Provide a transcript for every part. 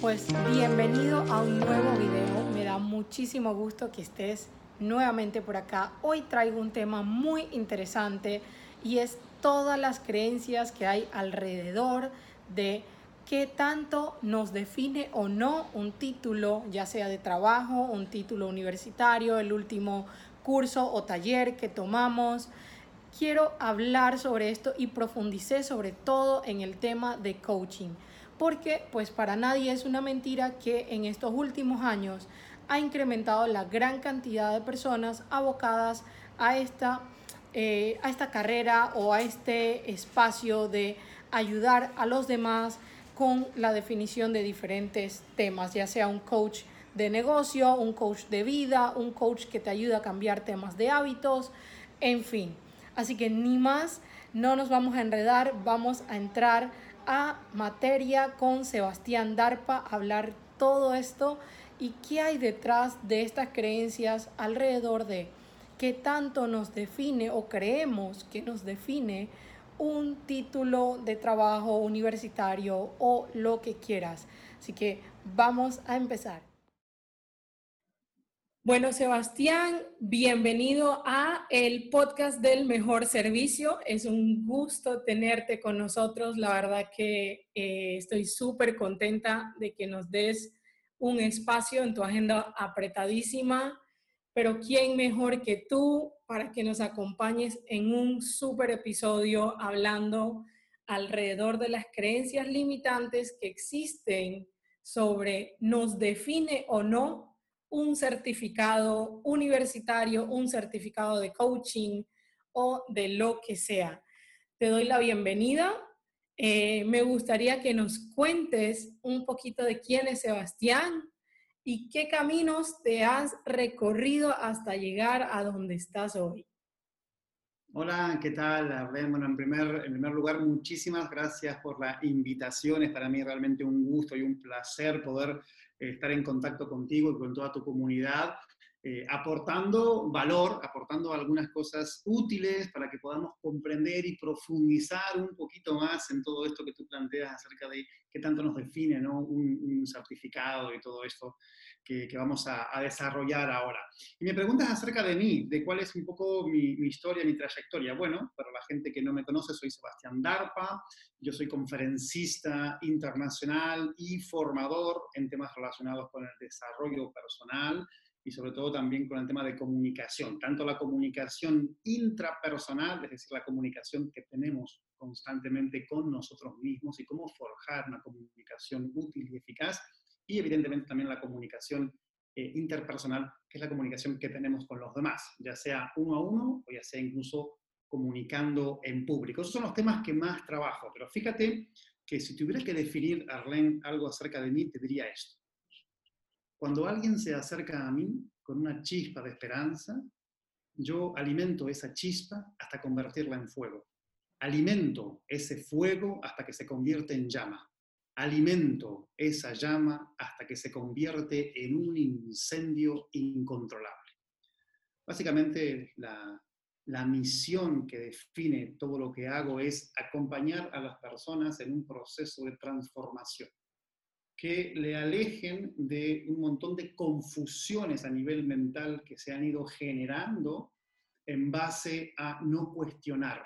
Pues bienvenido a un nuevo video. Me da muchísimo gusto que estés nuevamente por acá. Hoy traigo un tema muy interesante y es todas las creencias que hay alrededor de qué tanto nos define o no un título, ya sea de trabajo, un título universitario, el último curso o taller que tomamos. Quiero hablar sobre esto y profundicé sobre todo en el tema de coaching porque pues para nadie es una mentira que en estos últimos años ha incrementado la gran cantidad de personas abocadas a esta, eh, a esta carrera o a este espacio de ayudar a los demás con la definición de diferentes temas, ya sea un coach de negocio, un coach de vida, un coach que te ayuda a cambiar temas de hábitos, en fin. Así que ni más, no nos vamos a enredar, vamos a entrar a materia con Sebastián Darpa, hablar todo esto y qué hay detrás de estas creencias alrededor de qué tanto nos define o creemos que nos define un título de trabajo universitario o lo que quieras. Así que vamos a empezar. Bueno, Sebastián, bienvenido a el podcast del mejor servicio. Es un gusto tenerte con nosotros. La verdad que eh, estoy súper contenta de que nos des un espacio en tu agenda apretadísima, pero ¿quién mejor que tú para que nos acompañes en un súper episodio hablando alrededor de las creencias limitantes que existen sobre nos define o no un certificado universitario, un certificado de coaching o de lo que sea. Te doy la bienvenida. Eh, me gustaría que nos cuentes un poquito de quién es Sebastián y qué caminos te has recorrido hasta llegar a donde estás hoy. Hola, ¿qué tal? Bueno, en primer, en primer lugar, muchísimas gracias por la invitación. Es para mí realmente un gusto y un placer poder estar en contacto contigo y con toda tu comunidad, eh, aportando valor, aportando algunas cosas útiles para que podamos comprender y profundizar un poquito más en todo esto que tú planteas acerca de qué tanto nos define ¿no? un, certificado y todo esto que, que vamos a, a, desarrollar ahora. Y me preguntas acerca de mí, de cuál es un poco mi, mi, historia, mi trayectoria. Bueno, para la gente que no me conoce, soy Sebastián Darpa, yo soy conferencista internacional y formador en temas relacionados con el desarrollo personal y sobre todo también con el tema de comunicación, tanto la comunicación intrapersonal, es decir, la comunicación que tenemos constantemente con nosotros mismos y cómo forjar una comunicación útil y eficaz, y evidentemente también la comunicación eh, interpersonal, que es la comunicación que tenemos con los demás, ya sea uno a uno o ya sea incluso comunicando en público. Esos son los temas que más trabajo, pero fíjate que si tuviera que definir, Arlene, algo acerca de mí, te diría esto. Cuando alguien se acerca a mí con una chispa de esperanza, yo alimento esa chispa hasta convertirla en fuego. Alimento ese fuego hasta que se convierte en llama. Alimento esa llama hasta que se convierte en un incendio incontrolable. Básicamente, la, la misión que define todo lo que hago es acompañar a las personas en un proceso de transformación, que le alejen de un montón de confusiones a nivel mental que se han ido generando en base a no cuestionar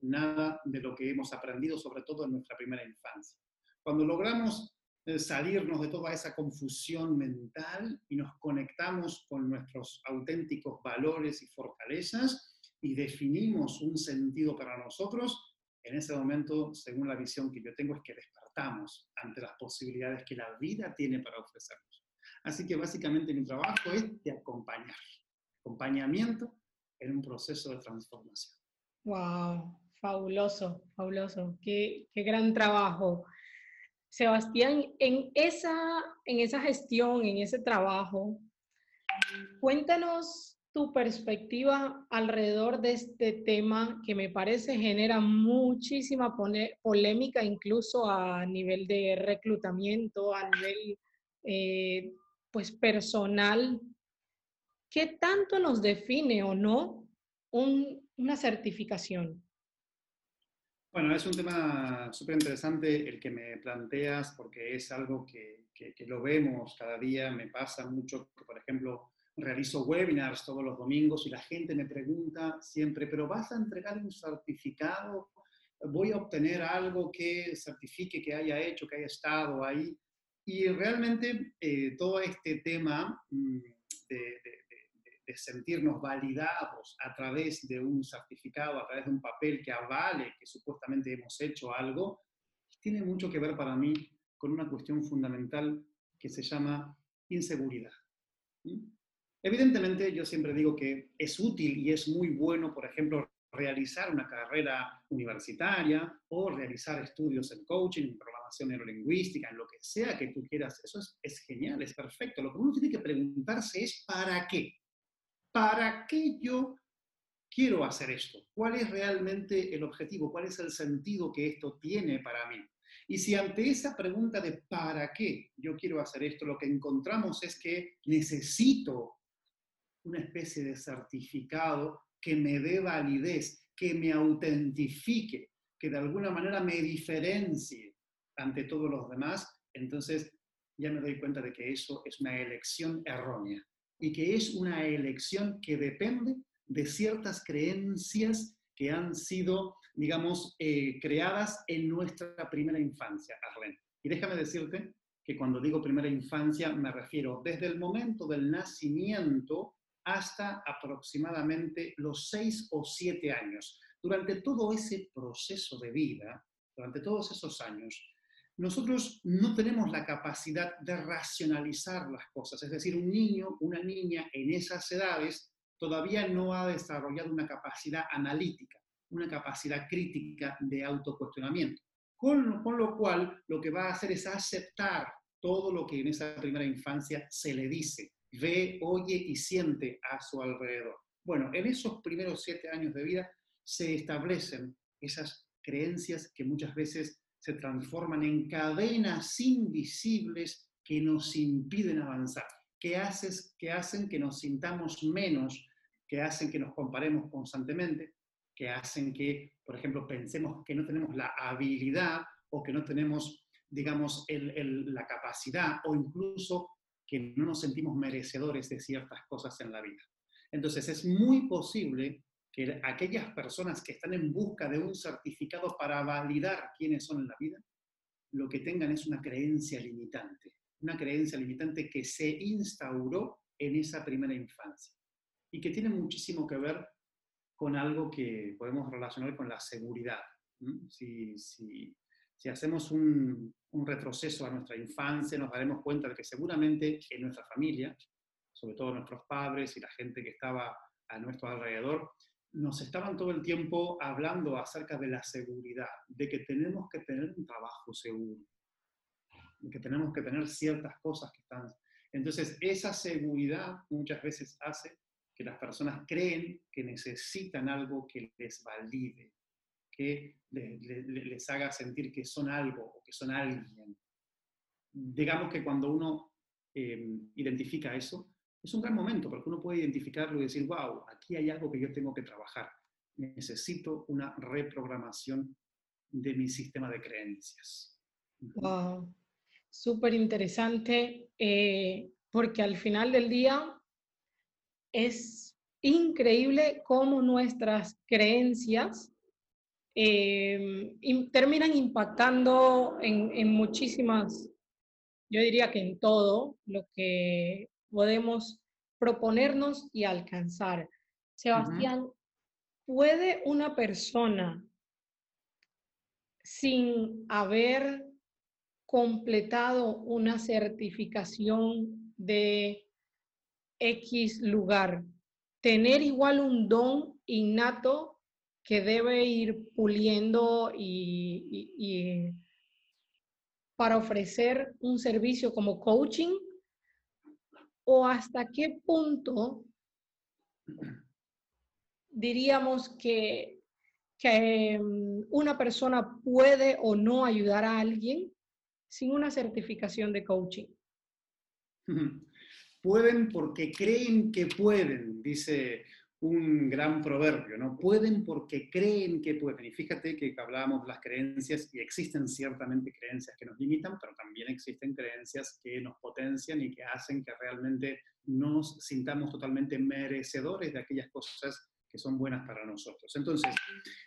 nada de lo que hemos aprendido, sobre todo en nuestra primera infancia. Cuando logramos eh, salirnos de toda esa confusión mental y nos conectamos con nuestros auténticos valores y fortalezas, y definimos un sentido para nosotros, en ese momento, según la visión que yo tengo, es que despertamos ante las posibilidades que la vida tiene para ofrecernos. Así que básicamente mi trabajo es de acompañar, acompañamiento en un proceso de transformación. ¡Wow! Fabuloso, fabuloso. Qué, qué gran trabajo. Sebastián, en esa, en esa gestión, en ese trabajo, cuéntanos tu perspectiva alrededor de este tema que me parece genera muchísima polémica incluso a nivel de reclutamiento, a nivel eh, pues personal. ¿Qué tanto nos define o no una certificación? Bueno, es un tema súper interesante el que me planteas porque es algo que, que, que, lo vemos cada día. Me pasa mucho que, por ejemplo, realizo webinars todos los domingos y la gente me pregunta siempre, ¿pero vas a entregar un certificado? ¿Voy a obtener algo que certifique que haya hecho, que haya estado ahí? Y realmente eh, todo este tema mm, de, de, de, sentirnos validados a través de un certificado, a través de un papel que avale que supuestamente hemos hecho algo, tiene mucho que ver para mí con una cuestión fundamental que se llama inseguridad. Evidentemente, yo siempre digo que es útil y es muy bueno, por ejemplo, realizar una carrera universitaria o realizar estudios en coaching, en programación neurolingüística, en lo que sea que tú quieras. Eso es, es genial, es perfecto. Lo que uno tiene que preguntarse es ¿para qué? ¿Para qué yo quiero hacer esto? ¿Cuál es realmente el objetivo? ¿Cuál es el sentido que esto tiene para mí? Y si ante esa pregunta de ¿para qué yo quiero hacer esto? Lo que encontramos es que necesito una especie de certificado que me dé validez, que me autentifique, que de alguna manera me diferencie ante todos los demás, entonces ya me doy cuenta de que eso es una elección errónea y que es una elección que depende de ciertas creencias que han sido, digamos, eh, creadas en nuestra primera infancia, Arlen. Y déjame decirte que cuando digo primera infancia me refiero desde el momento del nacimiento hasta aproximadamente los seis o siete años. Durante todo ese proceso de vida, durante todos esos años, nosotros no tenemos la capacidad de racionalizar las cosas. Es decir, un niño, una niña en esas edades todavía no ha desarrollado una capacidad analítica, una capacidad crítica de autocuestionamiento. Con, con lo cual, lo que va a hacer es aceptar todo lo que en esa primera infancia se le dice, ve, oye y siente a su alrededor. Bueno, en esos primeros siete años de vida se establecen esas creencias que muchas veces se transforman en cadenas invisibles que nos impiden avanzar, que, haces, que hacen que nos sintamos menos, que hacen que nos comparemos constantemente, que hacen que, por ejemplo, pensemos que no tenemos la habilidad o que no tenemos, digamos, la capacidad o incluso que no nos sentimos merecedores de ciertas cosas en la vida. Entonces es muy posible que aquellas personas que están en busca de un certificado para validar quiénes son en la vida, lo que tengan es una creencia limitante, una creencia limitante que se instauró en esa primera infancia y que tiene muchísimo que ver con algo que podemos relacionar con la seguridad. Si, si, si hacemos un, retroceso a nuestra infancia, nos daremos cuenta de que seguramente en nuestra familia, sobre todo nuestros padres y la gente que estaba a nuestro alrededor, nos estaban todo el tiempo hablando acerca de la seguridad, de que tenemos que tener un trabajo seguro, de que tenemos que tener ciertas cosas que están... Entonces, esa seguridad muchas veces hace que las personas creen que necesitan algo que les valide, que les, haga sentir que son algo o que son alguien. Digamos que cuando uno eh, identifica eso, es un gran momento porque uno puede identificarlo y decir, wow, aquí hay algo que yo tengo que trabajar. Necesito una reprogramación de mi sistema de creencias. Wow, súper interesante eh, porque al final del día es increíble cómo nuestras creencias eh, terminan impactando en, en, muchísimas, yo diría que en todo lo que podemos proponernos y alcanzar. Sebastián, ¿puede una persona sin haber completado una certificación de X lugar, tener igual un don innato que debe ir puliendo y, para ofrecer un servicio como coaching? ¿O hasta qué punto diríamos que, que mm, una persona puede o no ayudar a alguien sin una certificación de coaching? Pueden porque creen que pueden, dice un gran proverbio, ¿no? Pueden porque creen que pueden. Y fíjate que hablábamos de las creencias y existen ciertamente creencias que nos limitan, pero también existen creencias que nos potencian y que hacen que realmente nos sintamos totalmente merecedores de aquellas cosas que son buenas para nosotros. Entonces,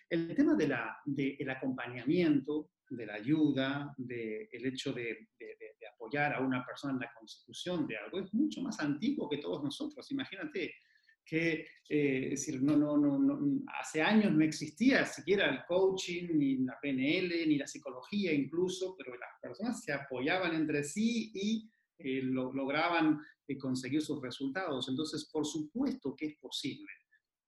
el tema del de acompañamiento, de la ayuda, del hecho de, de, apoyar a una persona en la consecución de algo, es mucho más antiguo que todos nosotros. Imagínate, que eh, decir, no, no, no, hace años no existía siquiera el coaching, ni la PNL, ni la psicología incluso, pero las personas se apoyaban entre sí y eh, lograban eh, conseguir sus resultados. Entonces, por supuesto que es posible.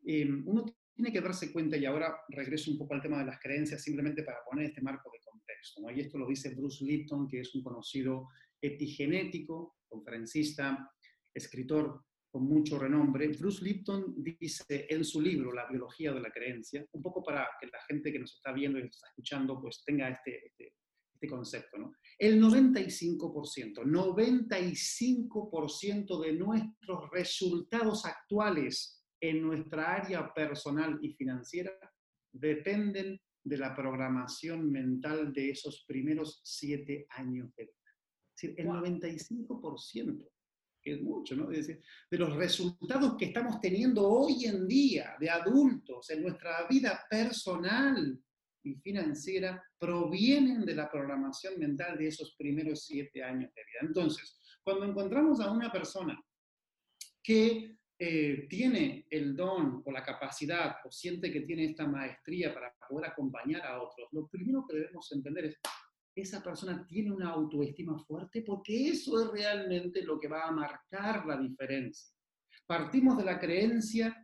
Em, uno tiene que darse cuenta, y ahora regreso un poco al tema de las creencias, simplemente para poner este marco de contexto. Y esto lo dice Bruce Lipton, que es un conocido epigenético, conferencista, escritor con mucho renombre. Bruce Lipton dice en su libro La biología de la creencia, un poco para que la gente que nos está viendo y nos está escuchando pues tenga este, este, este concepto. ¿no? El 95%, 95% de nuestros resultados actuales en nuestra área personal y financiera dependen de la programación mental de esos primeros siete años de vida. Es decir, el 95% es mucho, ¿no? de los resultados que estamos teniendo hoy en día de adultos en nuestra vida personal y financiera provienen de la programación mental de esos primeros siete años de vida. Entonces, cuando encontramos a una persona que eh, tiene el don o la capacidad o siente que tiene esta maestría para poder acompañar a otros, lo primero que debemos entender es, esa persona tiene una autoestima fuerte porque eso es realmente lo que va a marcar la diferencia. Partimos de la creencia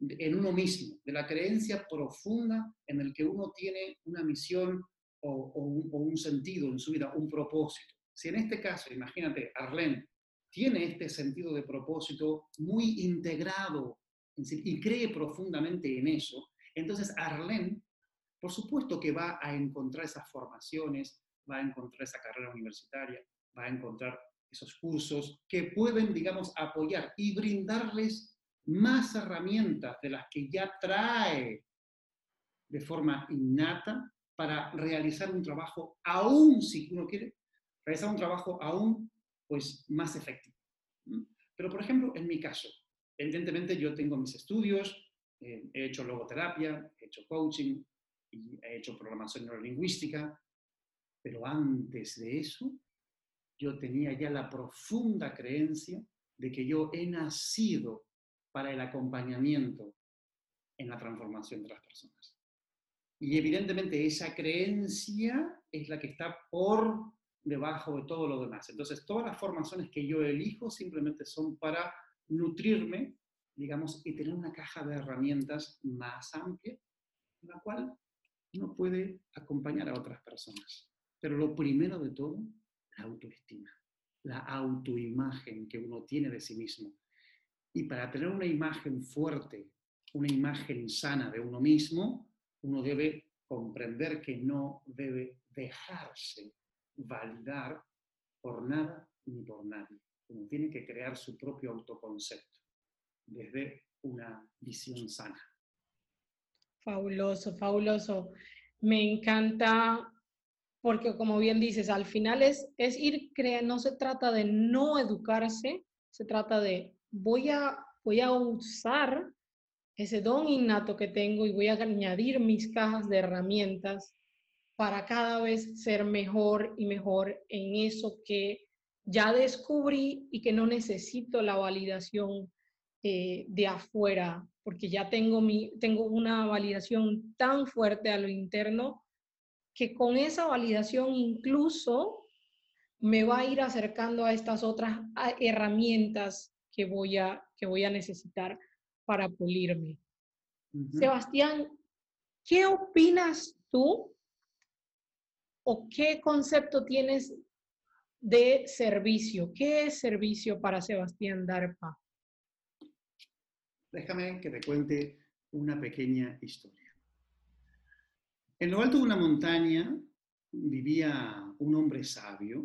en uno mismo, de la creencia profunda en el que uno tiene una misión o, un, sentido en su vida, un propósito. Si en este caso, imagínate, Arlene tiene este sentido de propósito muy integrado y cree profundamente en eso, entonces Arlene, por supuesto que va a encontrar esas formaciones, va a encontrar esa carrera universitaria, va a encontrar esos cursos que pueden, digamos, apoyar y brindarles más herramientas de las que ya trae de forma innata para realizar un trabajo aún, si uno quiere, realizar un trabajo aún pues, más efectivo. Pero, por ejemplo, en mi caso, evidentemente yo tengo mis estudios, eh, he hecho logoterapia, he hecho coaching, y he hecho programación neurolingüística, pero antes de eso, yo tenía ya la profunda creencia de que yo he nacido para el acompañamiento en la transformación de las personas. Y evidentemente esa creencia es la que está por debajo de todo lo demás. Entonces, todas las formaciones que yo elijo simplemente son para nutrirme, digamos, y tener una caja de herramientas más amplia, en la cual uno puede acompañar a otras personas. Pero lo primero de todo, la autoestima, la autoimagen que uno tiene de sí mismo. Y para tener una imagen fuerte, una imagen sana de uno mismo, uno debe comprender que no debe dejarse validar por nada ni por nadie. Uno tiene que crear su propio autoconcepto desde una visión sana. Fabuloso, fabuloso. Me encanta porque como bien dices, al final es, es ir creando, no se trata de no educarse, se trata de voy a, voy a usar ese don innato que tengo y voy a añadir mis cajas de herramientas para cada vez ser mejor y mejor en eso que ya descubrí y que no necesito la validación eh, de afuera, porque ya tengo, mi, tengo una validación tan fuerte a lo interno que con esa validación incluso me va a ir acercando a estas otras herramientas que voy a, que voy a necesitar para pulirme. Sebastián, ¿qué opinas tú o qué concepto tienes de servicio? ¿Qué es servicio para Sebastián Darpa? Déjame que te cuente una pequeña historia. En lo alto de una montaña vivía un hombre sabio,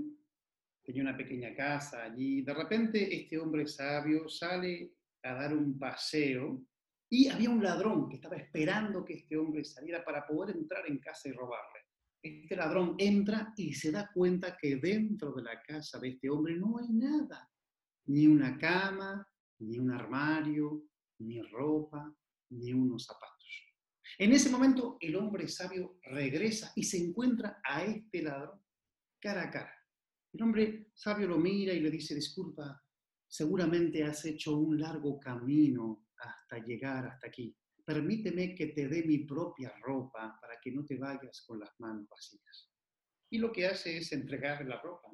tenía una pequeña casa allí. De repente este hombre sabio sale a dar un paseo Y había un ladrón que estaba esperando que este hombre saliera para poder entrar en casa y robarle. Este ladrón entra y se da cuenta que dentro de la casa de este hombre no hay nada. Ni una cama, ni un armario, ni ropa, ni unos zapatos. En ese momento el hombre sabio regresa y se encuentra a este ladrón cara a cara. El hombre sabio lo mira y le dice, disculpa, seguramente has hecho un largo camino hasta llegar hasta aquí. Permíteme que te dé mi propia ropa para que no te vayas con las manos vacías. Y lo que hace es entregar la ropa.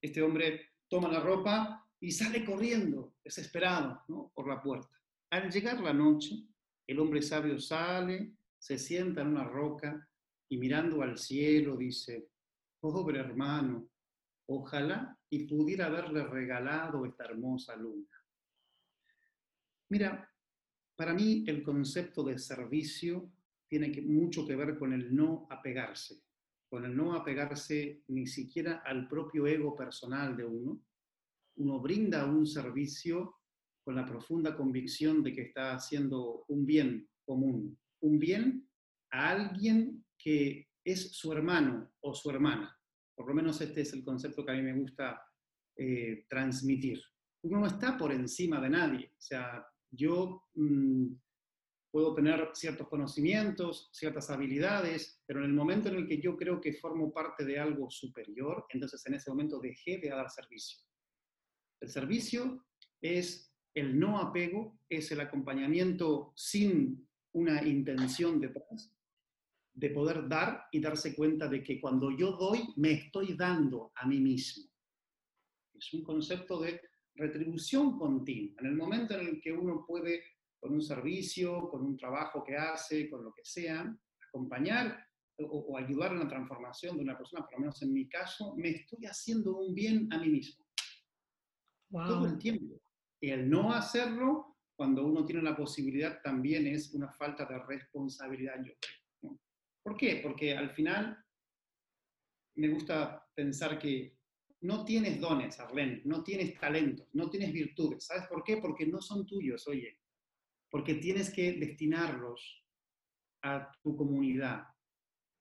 Este hombre toma la ropa y sale corriendo, desesperado, por la puerta. Al llegar la noche, el hombre sabio sale, se sienta en una roca y mirando al cielo dice, pobre hermano, ojalá y pudiera haberle regalado esta hermosa luna. Mira, para mí el concepto de servicio tiene mucho que ver con el no apegarse, con el no apegarse ni siquiera al propio ego personal de uno. Uno brinda un servicio con la profunda convicción de que está haciendo un bien común, un bien a alguien que es su hermano o su hermana. Por lo menos este es el concepto que a mí me gusta eh, transmitir. Uno no está por encima de nadie. O sea, yo mm, puedo tener ciertos conocimientos, ciertas habilidades, pero en el momento en el que yo creo que formo parte de algo superior, entonces en ese momento dejé de dar servicio. El servicio es el no apego es el acompañamiento sin una intención detrás, de poder dar y darse cuenta de que cuando yo doy, me estoy dando a mí mismo. Es un concepto de retribución continua. En el momento en el que uno puede, con un servicio, con un trabajo que hace, con lo que sea, acompañar o, ayudar en la transformación de una persona, por lo menos en mi caso, me estoy haciendo un bien a mí mismo. Todo el tiempo. El no hacerlo, cuando uno tiene la posibilidad, también es una falta de responsabilidad. ¿Por qué? Porque al final me gusta pensar que no tienes dones, Arlene, no tienes talentos, no tienes virtudes. ¿Sabes por qué? Porque no son tuyos, oye. Porque tienes que destinarlos a tu comunidad,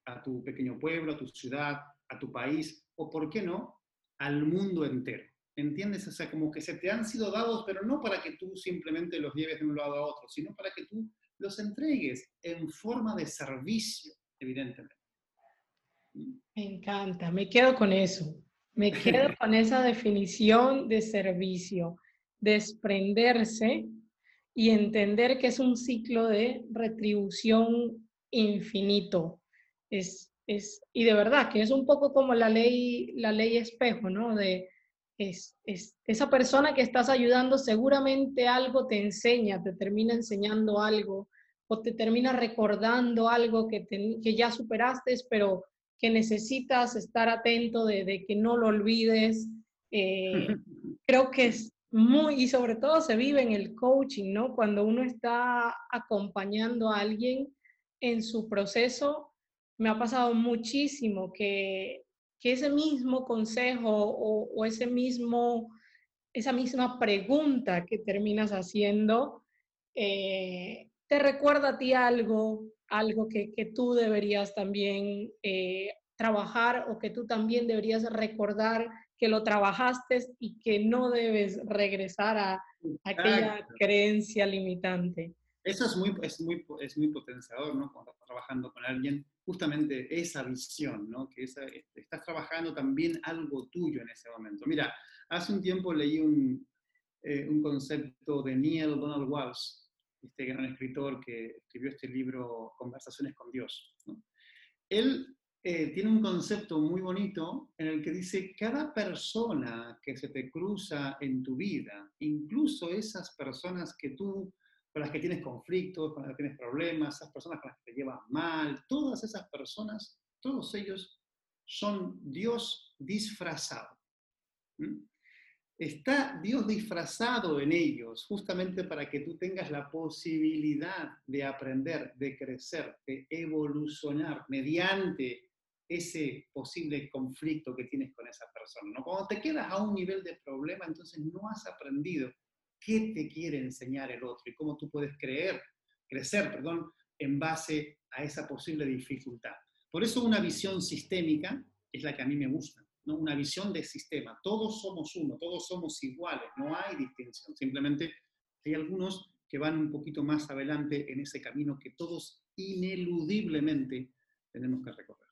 a tu pequeño pueblo, a tu ciudad, a tu país, o, ¿por qué no?, al mundo entero. ¿Entiendes? O sea, como que se te han sido dados, pero no para que tú simplemente los lleves de un lado a otro, sino para que tú los entregues en forma de servicio, evidentemente. Me encanta, me quedo con eso. Me quedo con esa definición de servicio, desprenderse y entender que es un ciclo de retribución infinito. Es, es, y de verdad que es un poco como la ley, la ley espejo, ¿no? De, es, esa persona que estás ayudando seguramente algo te enseña, te termina enseñando algo o te termina recordando algo que, que ya superaste, pero que necesitas estar atento de, que no lo olvides. Eh, creo que es muy, y sobre todo se vive en el coaching, ¿no? Cuando uno está acompañando a alguien en su proceso, me ha pasado muchísimo que que ese mismo consejo o, ese mismo, esa misma pregunta que terminas haciendo eh, te recuerda a ti algo, algo que, tú deberías también eh, trabajar o que tú también deberías recordar que lo trabajaste y que no debes regresar a, aquella creencia limitante. Eso es muy, es muy, es muy potenciador, ¿no? Cuando estás trabajando con alguien justamente esa visión, ¿no? que este, estás trabajando también algo tuyo en ese momento. Mira, hace un tiempo leí un, eh, un concepto de Neil Donald Walsh, este gran escritor que escribió este libro Conversaciones con Dios. Él eh, tiene un concepto muy bonito en el que dice, cada persona que se te cruza en tu vida, incluso esas personas que tú con las que tienes conflictos, con las que tienes problemas, esas personas con las que te llevas mal, todas esas personas, todos ellos son Dios disfrazado. Está Dios disfrazado en ellos justamente para que tú tengas la posibilidad de aprender, de crecer, de evolucionar mediante ese posible conflicto que tienes con esa persona. ¿no? Cuando te quedas a un nivel de problema, entonces no has aprendido qué te quiere enseñar el otro y cómo tú puedes creer crecer, perdón, en base a esa posible dificultad. Por eso una visión sistémica es la que a mí me gusta, ¿no? una visión de sistema. Todos somos uno, todos somos iguales, no hay distinción. Simplemente hay algunos que van un poquito más adelante en ese camino que todos ineludiblemente tenemos que recorrer.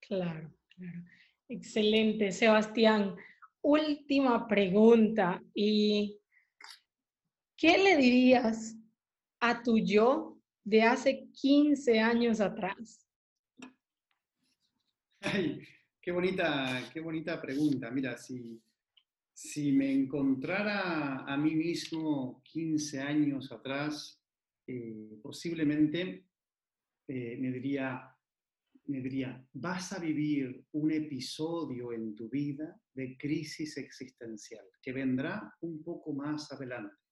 Claro, claro. Excelente, Sebastián. Última pregunta. ¿Y qué le dirías a tu yo de hace 15 años atrás? Ay, qué bonita, qué bonita pregunta. Mira, si, si me encontrara a mí mismo 15 años atrás, eh, posiblemente eh, me, diría, me diría, vas a vivir un episodio en tu vida de crisis existencial que vendrá un poco más adelante.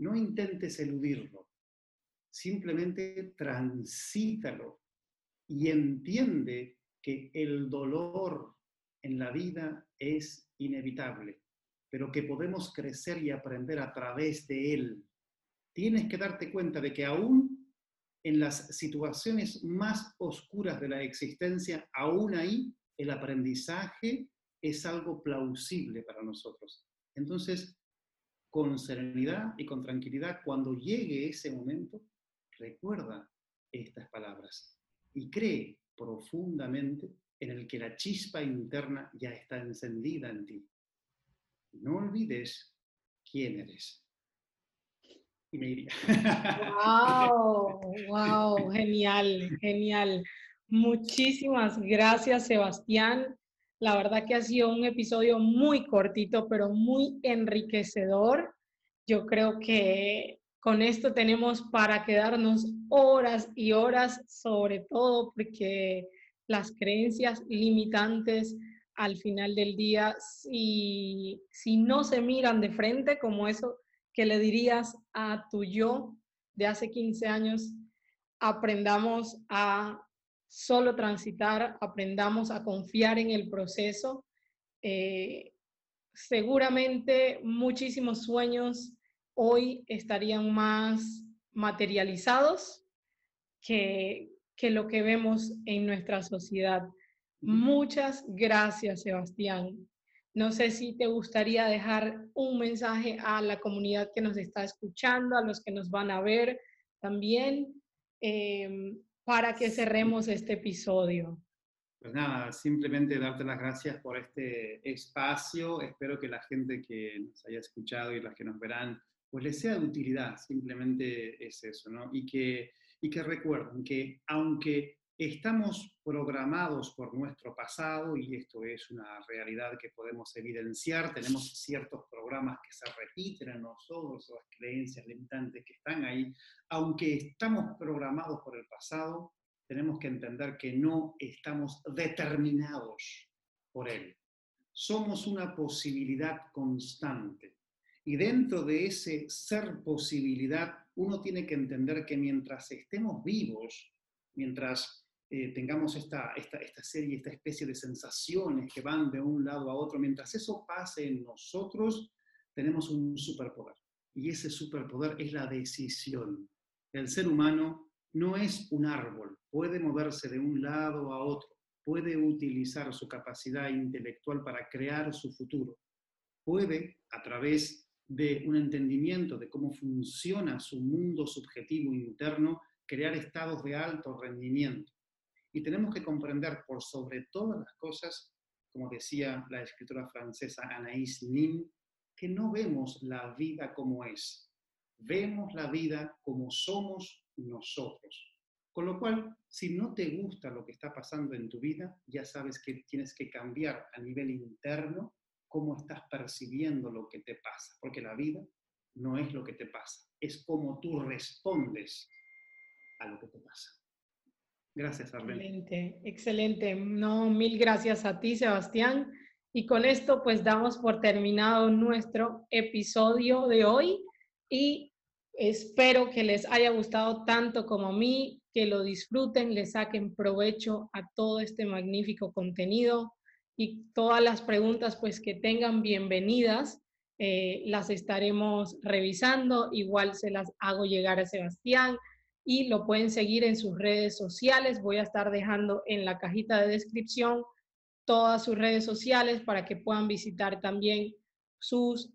No intentes eludirlo, simplemente transítalo y entiende que el dolor en la vida es inevitable, pero que podemos crecer y aprender a través de él. Tienes que darte cuenta de que aún en las situaciones más oscuras de la existencia, aún ahí el aprendizaje es algo plausible para nosotros. Entonces, con serenidad y con tranquilidad, cuando llegue ese momento, recuerda estas palabras y cree profundamente en el que la chispa interna ya está encendida en ti. No olvides quién eres. Y me iría. ¡Wow! ¡Wow! Genial, genial. Muchísimas gracias, Sebastián. La verdad que ha sido un episodio muy cortito, pero muy enriquecedor. Yo creo que con esto tenemos para quedarnos horas y horas, sobre todo porque las creencias limitantes al final del día, si, si no se miran de frente, como eso que le dirías a tu yo de hace 15 años, aprendamos a solo transitar, aprendamos a confiar en el proceso. Eh, seguramente muchísimos sueños hoy estarían más materializados que, que lo que vemos en nuestra sociedad. Muchas gracias, Sebastián. No sé si te gustaría dejar un mensaje a la comunidad que nos está escuchando, a los que nos van a ver también, em, para que cerremos este episodio. Pues nada, simplemente darte las gracias por este espacio. Espero que la gente que nos haya escuchado y las que nos verán pues les sea de utilidad, simplemente es eso, ¿no? Y que, y que recuerden que aunque estamos programados por nuestro pasado, y esto es una realidad que podemos evidenciar, tenemos ciertos programas que se repiten en nosotros, las creencias limitantes que están ahí, aunque estamos programados por el pasado, tenemos que entender que no estamos determinados por él. Somos una posibilidad constante. Y dentro de ese ser posibilidad, uno tiene que entender que mientras estemos vivos, mientras eh, tengamos esta, esta, esta serie, esta especie de sensaciones que van de un lado a otro, mientras eso pase en nosotros, tenemos un superpoder. Y ese superpoder es la decisión. El ser humano no es un árbol, puede moverse de un lado a otro, puede utilizar su capacidad intelectual para crear su futuro, puede, a través de un entendimiento de cómo funciona su mundo subjetivo interno, crear estados de alto rendimiento. Y tenemos que comprender por sobre todas las cosas, como decía la escritora francesa Anaïs Nin, que no vemos la vida como es, vemos la vida como somos nosotros. Con lo cual, si no te gusta lo que está pasando en tu vida, ya sabes que tienes que cambiar a nivel interno cómo estás percibiendo lo que te pasa, porque la vida no es lo que te pasa, es cómo tú respondes a lo que te pasa. Gracias, Arlene. Excelente, excelente. No, mil gracias a ti, Sebastián. Y con esto, pues damos por terminado nuestro episodio de hoy y espero que les haya gustado tanto como a mí, que lo disfruten, le saquen provecho a todo este magnífico contenido y todas las preguntas pues que tengan bienvenidas. eh, las estaremos revisando. Igual se las hago llegar a Sebastián y lo pueden seguir en sus redes sociales. Voy a estar dejando en la cajita de descripción todas sus redes sociales para que puedan visitar también sus,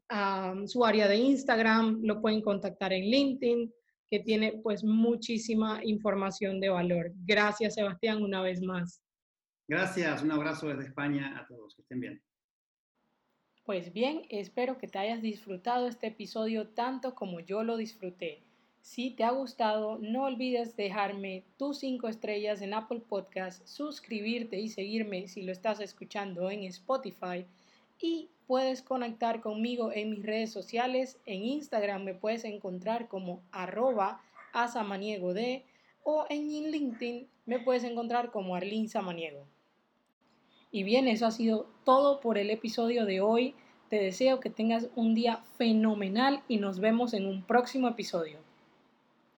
su área de Instagram, lo pueden contactar en LinkedIn, que tiene pues muchísima información de valor. Gracias Sebastián una vez más. Gracias, un abrazo desde España a todos, que estén bien. Pues bien, espero que te hayas disfrutado este episodio tanto como yo lo disfruté. Si te ha gustado, no olvides dejarme tus cinco estrellas en Apple Podcast, suscribirte y seguirme si lo estás escuchando en Spotify y puedes conectar conmigo en mis redes sociales. En Instagram me puedes encontrar como arroba asamaniego o en LinkedIn me puedes encontrar como Arlín Samaniego. Y bien, eso ha sido todo por el episodio de hoy. Te deseo que tengas un día fenomenal y nos vemos en un próximo episodio.